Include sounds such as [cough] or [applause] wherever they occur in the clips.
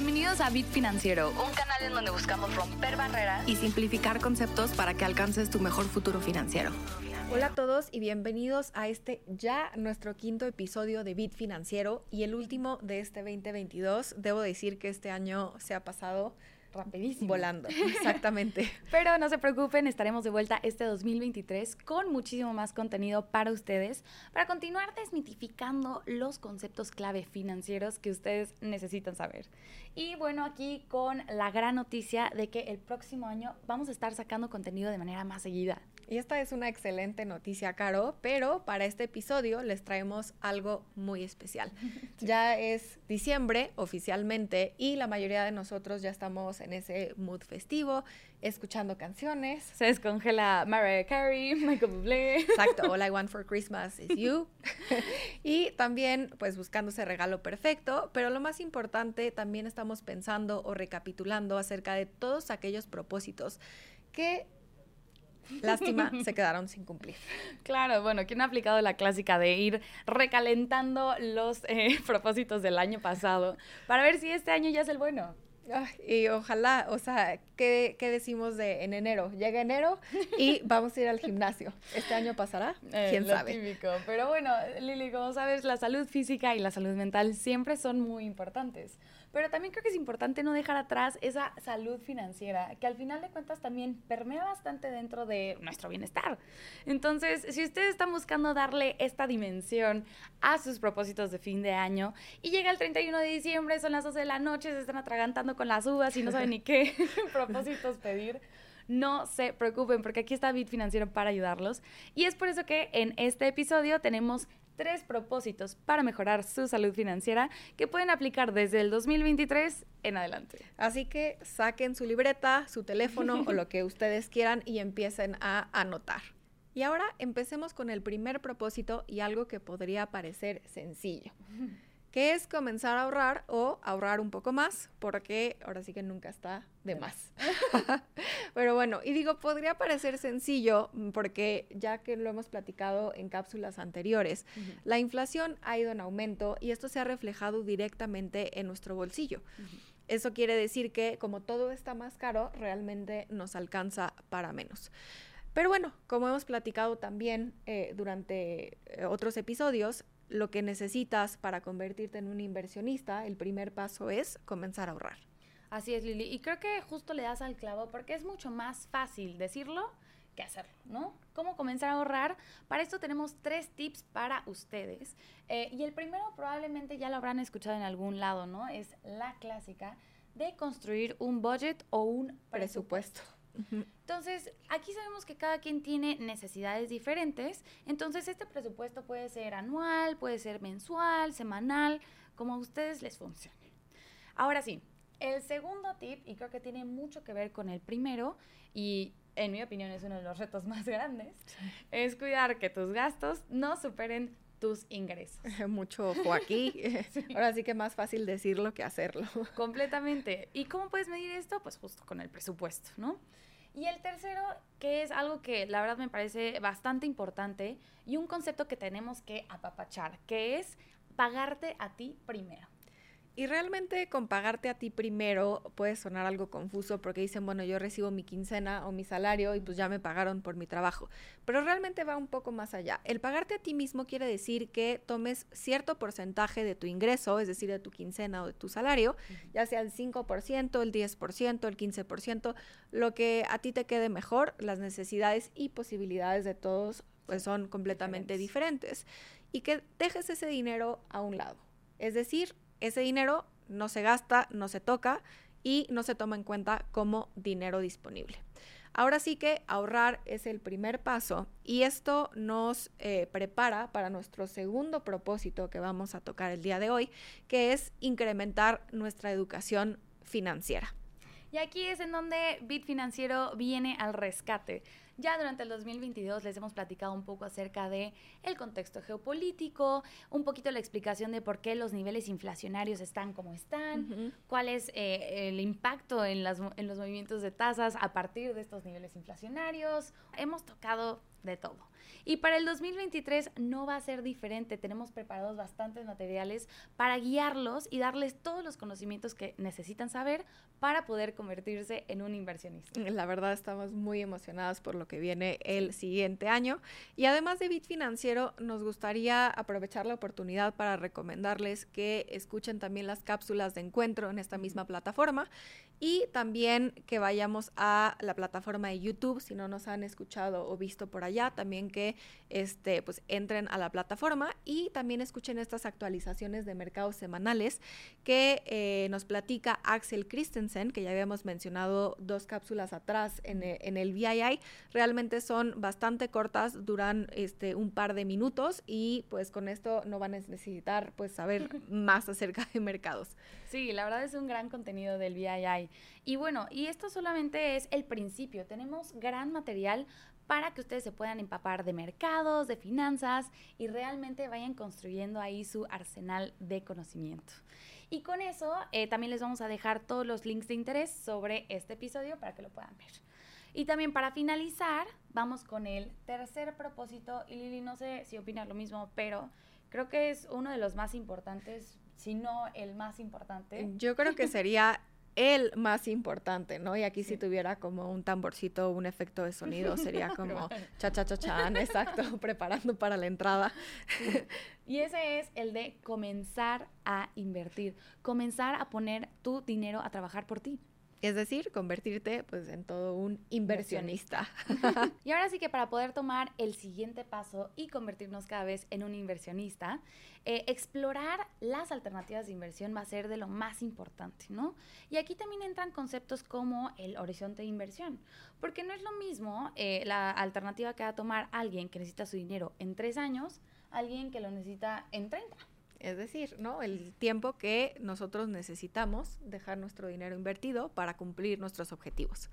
Bienvenidos a Bit Financiero, un canal en donde buscamos romper barreras y simplificar conceptos para que alcances tu mejor futuro financiero. Hola a todos y bienvenidos a este ya nuestro quinto episodio de Bit Financiero y el último de este 2022. Debo decir que este año se ha pasado rapidísimo. Volando, [laughs] exactamente. Pero no se preocupen, estaremos de vuelta este 2023 con muchísimo más contenido para ustedes, para continuar desmitificando los conceptos clave financieros que ustedes necesitan saber. Y bueno, aquí con la gran noticia de que el próximo año vamos a estar sacando contenido de manera más seguida. Y esta es una excelente noticia, Caro, pero para este episodio les traemos algo muy especial. [laughs] Ya es diciembre oficialmente y la mayoría de nosotros ya estamos en ese mood festivo, escuchando canciones. Se descongela Mariah Carey, [laughs] Michael Bublé. Exacto, All I Want [laughs] for Christmas is You. y también pues buscando ese regalo perfecto, pero lo más importante también estamos pensando o recapitulando acerca de todos aquellos propósitos que Lástima, [laughs] se quedaron sin cumplir. Claro, bueno, ¿quién ha aplicado la clásica de ir recalentando los eh, propósitos del año pasado para ver si este año ya es el bueno? Y ojalá, o sea, ¿qué, ¿qué, decimos de en enero? Llega enero y [laughs] vamos a ir al gimnasio. ¿Este año pasará? Eh, ¿Quién sabe? Típico. Pero bueno, Lili, como sabes, la salud física y la salud mental siempre son muy importantes. Pero también creo que es importante no dejar atrás esa salud financiera, que al final de cuentas también permea bastante dentro de nuestro bienestar. Entonces, si ustedes están buscando darle esta dimensión a sus propósitos de fin de año y llega el 31 de diciembre, son las 12 de la noche, se están atragantando con las uvas y no saben ni qué [laughs] propósitos pedir, no se preocupen porque aquí está Bit Financiero para ayudarlos. Y es por eso que en este episodio tenemos tres propósitos para mejorar su salud financiera que pueden aplicar desde el 2023 en adelante. Así que saquen su libreta, su teléfono o lo que ustedes quieran y empiecen a anotar. Y ahora empecemos con el primer propósito y algo que podría parecer sencillo que es comenzar a ahorrar o ahorrar un poco más, porque ahora sí que nunca está de más. [laughs] Pero bueno, y digo, podría parecer sencillo, porque ya que lo hemos platicado en cápsulas anteriores, la inflación ha ido en aumento y esto se ha reflejado directamente en nuestro bolsillo. Eso quiere decir que como todo está más caro, realmente nos alcanza para menos. Pero bueno, como hemos platicado también eh, durante eh, otros episodios, lo que necesitas para convertirte en un inversionista, el primer paso es comenzar a ahorrar. Así es, Lili. Y creo que justo le das al clavo porque es mucho más fácil decirlo que hacerlo, ¿no? ¿Cómo comenzar a ahorrar? Para esto tenemos tres tips para ustedes. Eh, y el primero probablemente ya lo habrán escuchado en algún lado, ¿no? Es la clásica de construir un budget o un presupuesto. Entonces, aquí sabemos que cada quien tiene necesidades diferentes, entonces este presupuesto puede ser anual, puede ser mensual, semanal, como a ustedes les funcione. Ahora sí, el segundo tip, y creo que tiene mucho que ver con el primero, y en mi opinión es uno de los retos [laughs] más grandes, es cuidar que tus gastos no superen tus ingresos. [laughs] Mucho ojo aquí. [laughs] Ahora sí que más fácil decirlo que hacerlo. Completamente. ¿Y cómo puedes medir esto? Pues justo con el presupuesto, ¿no? Y el tercero, que es algo que la verdad me parece bastante importante y un concepto que tenemos que apapachar, que es pagarte a ti primero. Y realmente con pagarte a ti primero puede sonar algo confuso porque dicen, bueno, yo recibo mi quincena o mi salario y pues ya me pagaron por mi trabajo. Pero realmente va un poco más allá. El pagarte a ti mismo quiere decir que tomes cierto porcentaje de tu ingreso, es decir, de tu quincena o de tu salario, ya sea el 5%, el 10%, el 15%, lo que a ti te quede mejor, las necesidades y posibilidades de todos pues son completamente diferentes. Y que dejes ese dinero a un lado. Es decir, ese dinero no se gasta, no se toca y no se toma en cuenta como dinero disponible. Ahora sí que ahorrar es el primer paso y esto nos eh, prepara para nuestro segundo propósito que vamos a tocar el día de hoy, que es incrementar nuestra educación financiera. Y aquí es en donde Bit Financiero viene al rescate Ya durante el 2022 les hemos platicado un poco acerca de el contexto geopolítico, un poquito la explicación de por qué los niveles inflacionarios están como están, cuál es eh, el impacto en, las, en los movimientos de tasas a partir de estos niveles inflacionarios. Hemos tocado de todo. Y para el 2023 no va a ser diferente. Tenemos preparados bastantes materiales para guiarlos y darles todos los conocimientos que necesitan saber para poder convertirse en un inversionista. La verdad estamos muy emocionadas por lo que viene el siguiente año. Y además de Bit Financiero, nos gustaría aprovechar la oportunidad para recomendarles que escuchen también las cápsulas de encuentro en esta misma plataforma y también que vayamos a la plataforma de YouTube, si no nos han escuchado o visto por allá, también que este, pues, entren a la plataforma y también escuchen estas actualizaciones de mercados semanales que eh, nos platica Axel Christensen, que ya habíamos mencionado dos cápsulas atrás en, en el VII. Realmente son bastante cortas, duran este, un par de minutos y pues con esto no van a necesitar pues saber [laughs] más acerca de mercados. Sí, la verdad es un gran contenido del VII. Y bueno, y esto solamente es el principio. Tenemos gran material para que ustedes se puedan empapar de mercados, de finanzas y realmente vayan construyendo ahí su arsenal de conocimiento. Y con eso eh, también les vamos a dejar todos los links de interés sobre este episodio para que lo puedan ver. Y también para finalizar, vamos con el tercer propósito. Y Lili, no sé si opinas lo mismo, pero creo que es uno de los más importantes si no el más importante. Yo creo que [laughs] sería el más importante, ¿no? Y aquí si tuviera como un tamborcito, un efecto de sonido, sería [laughs] como cha cha cha chan, [laughs] exacto, preparando para la entrada. Y ese es el de comenzar a invertir, comenzar a poner tu dinero a trabajar por ti. Es decir, convertirte pues en todo un inversionista. [laughs] y ahora sí que para poder tomar el siguiente paso y convertirnos cada vez en un inversionista, eh, explorar las alternativas de inversión va a ser de lo más importante, ¿no? Y aquí también entran conceptos como el horizonte de inversión, porque no es lo mismo eh, la alternativa que va a tomar alguien que necesita su dinero en tres años, alguien que lo necesita en 30. Es decir, ¿no? El tiempo que nosotros necesitamos dejar nuestro dinero invertido para cumplir nuestros objetivos.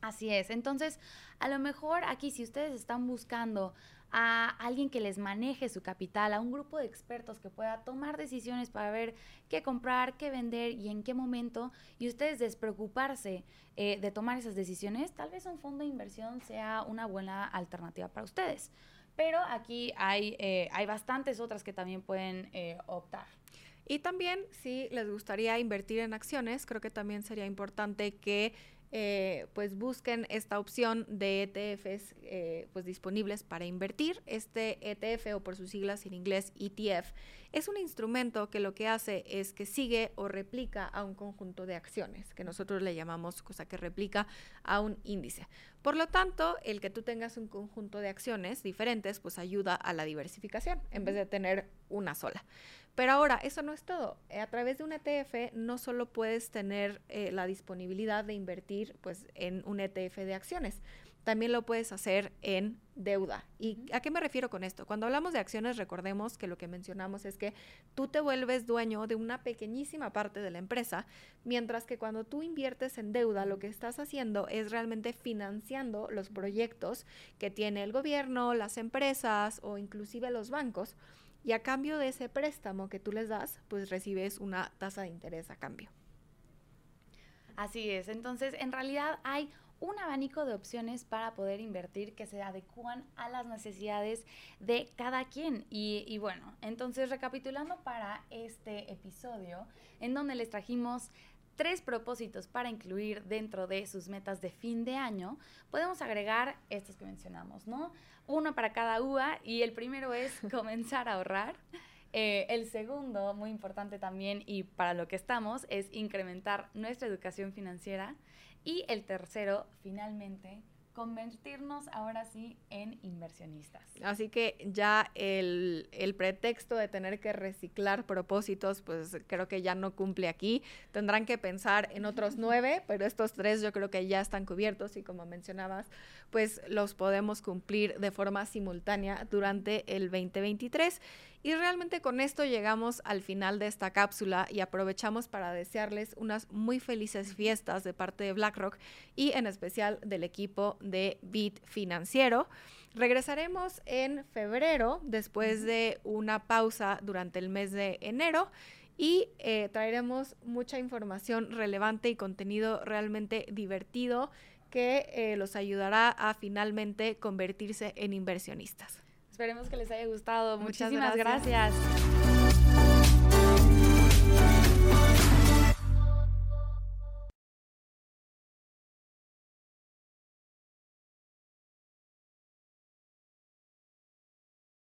Así es. Entonces, a lo mejor aquí si ustedes están buscando a alguien que les maneje su capital, a un grupo de expertos que pueda tomar decisiones para ver qué comprar, qué vender y en qué momento, y ustedes despreocuparse eh, de tomar esas decisiones, tal vez un fondo de inversión sea una buena alternativa para ustedes. Pero aquí hay, eh, hay bastantes otras que también pueden eh, optar. Y también, si les gustaría invertir en acciones, creo que también sería importante que eh, pues busquen esta opción de ETFs pues disponibles para invertir. Este ETF o por sus siglas en inglés ETF es un instrumento que lo que hace es que sigue o replica a un conjunto de acciones, que nosotros le llamamos cosa que replica a un índice. Por lo tanto, el que tú tengas un conjunto de acciones diferentes, pues ayuda a la diversificación en vez de tener una sola. Pero ahora, eso no es todo. Eh, a través de un ETF no solo puedes tener eh, la disponibilidad de invertir pues, en un ETF de acciones, también lo puedes hacer en deuda. ¿Y a qué me refiero con esto? Cuando hablamos de acciones, recordemos que lo que mencionamos es que tú te vuelves dueño de una pequeñísima parte de la empresa, mientras que cuando tú inviertes en deuda, lo que estás haciendo es realmente financiando los proyectos que tiene el gobierno, las empresas o inclusive los bancos. Y a cambio de ese préstamo que tú les das, pues recibes una tasa de interés a cambio. Así es. Entonces, en realidad hay un abanico de opciones para poder invertir que se adecúan a las necesidades de cada quien. Y, bueno, entonces recapitulando para este episodio, en donde les trajimos tres propósitos para incluir dentro de sus metas de fin de año, podemos agregar estos que mencionamos, ¿no? Uno para cada UA y el primero es [laughs] comenzar a ahorrar. Eh, el segundo, muy importante también y para lo que estamos, es incrementar nuestra educación financiera. Y el tercero, finalmente, convertirnos ahora sí en inversionistas. Así que ya el, el, pretexto de tener que reciclar propósitos, pues creo que ya no cumple aquí. Tendrán que pensar en otros [laughs] nueve, pero estos tres yo creo que ya están cubiertos y como mencionabas, pues los podemos cumplir de forma simultánea durante el 2023. Y realmente con esto llegamos al final de esta cápsula y aprovechamos para desearles unas muy felices fiestas de parte de BlackRock y en especial del equipo de Bit Financiero. Regresaremos en febrero después de una pausa durante el mes de enero y eh, traeremos mucha información relevante y contenido realmente divertido que eh, los ayudará a finalmente convertirse en inversionistas. Esperemos que les haya gustado. Muchísimas gracias.